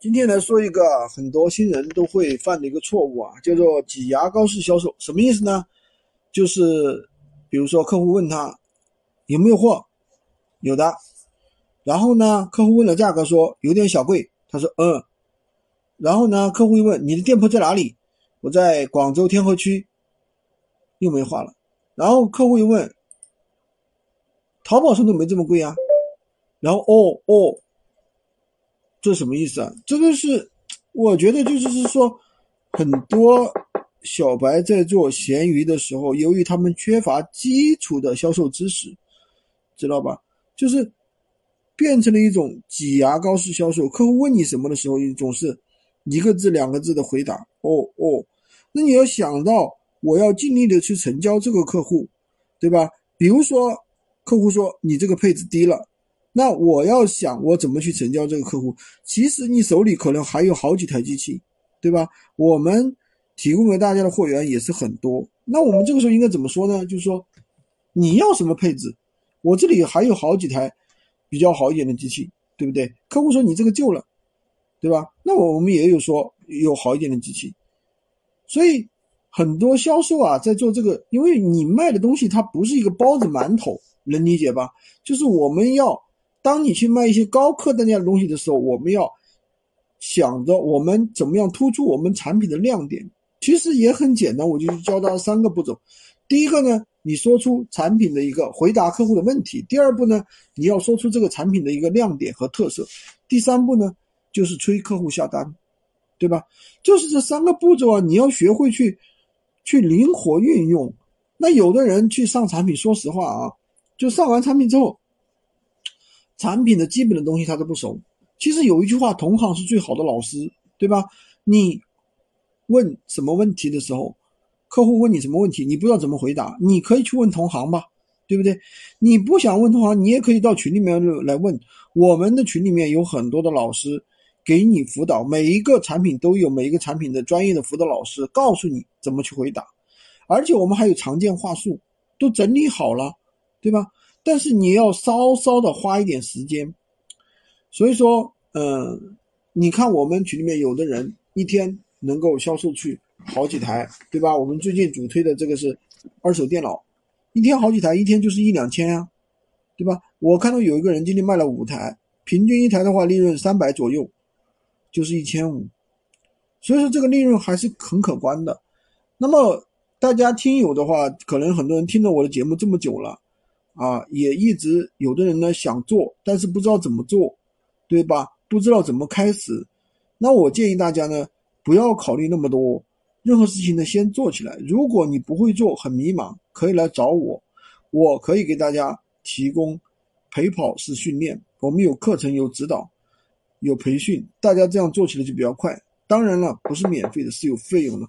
今天来说一个很多新人都会犯的一个错误啊，叫做挤牙膏式销售。什么意思呢？就是比如说客户问他有没有货，有的。然后呢，客户问了价格，说有点小贵。他说嗯。然后呢，客户又问你的店铺在哪里？我在广州天河区。又没话了。然后客户又问，淘宝上都没这么贵啊。然后哦哦。这什么意思啊？这个是，我觉得就是是说，很多小白在做闲鱼的时候，由于他们缺乏基础的销售知识，知道吧？就是变成了一种挤牙膏式销售。客户问你什么的时候，你总是一个字、两个字的回答。哦哦，那你要想到，我要尽力的去成交这个客户，对吧？比如说，客户说你这个配置低了。那我要想我怎么去成交这个客户？其实你手里可能还有好几台机器，对吧？我们提供给大家的货源也是很多。那我们这个时候应该怎么说呢？就是说你要什么配置？我这里还有好几台比较好一点的机器，对不对？客户说你这个旧了，对吧？那我们也有说有好一点的机器。所以很多销售啊，在做这个，因为你卖的东西它不是一个包子馒头，能理解吧？就是我们要。当你去卖一些高客单价的东西的时候，我们要想着我们怎么样突出我们产品的亮点。其实也很简单，我就教大家三个步骤。第一个呢，你说出产品的一个回答客户的问题；第二步呢，你要说出这个产品的一个亮点和特色；第三步呢，就是催客户下单，对吧？就是这三个步骤啊，你要学会去去灵活运用。那有的人去上产品，说实话啊，就上完产品之后。产品的基本的东西他都不熟。其实有一句话，同行是最好的老师，对吧？你问什么问题的时候，客户问你什么问题，你不知道怎么回答，你可以去问同行吧，对不对？你不想问同行，你也可以到群里面来问。我们的群里面有很多的老师给你辅导，每一个产品都有每一个产品的专业的辅导老师告诉你怎么去回答，而且我们还有常见话术都整理好了，对吧？但是你要稍稍的花一点时间，所以说，嗯，你看我们群里面有的人一天能够销售去好几台，对吧？我们最近主推的这个是二手电脑，一天好几台，一天就是一两千呀，对吧？我看到有一个人今天卖了五台，平均一台的话利润三百左右，就是一千五，所以说这个利润还是很可观的。那么大家听友的话，可能很多人听了我的节目这么久了。啊，也一直有的人呢想做，但是不知道怎么做，对吧？不知道怎么开始。那我建议大家呢，不要考虑那么多，任何事情呢先做起来。如果你不会做，很迷茫，可以来找我，我可以给大家提供陪跑式训练。我们有课程、有指导、有培训，大家这样做起来就比较快。当然了，不是免费的，是有费用的。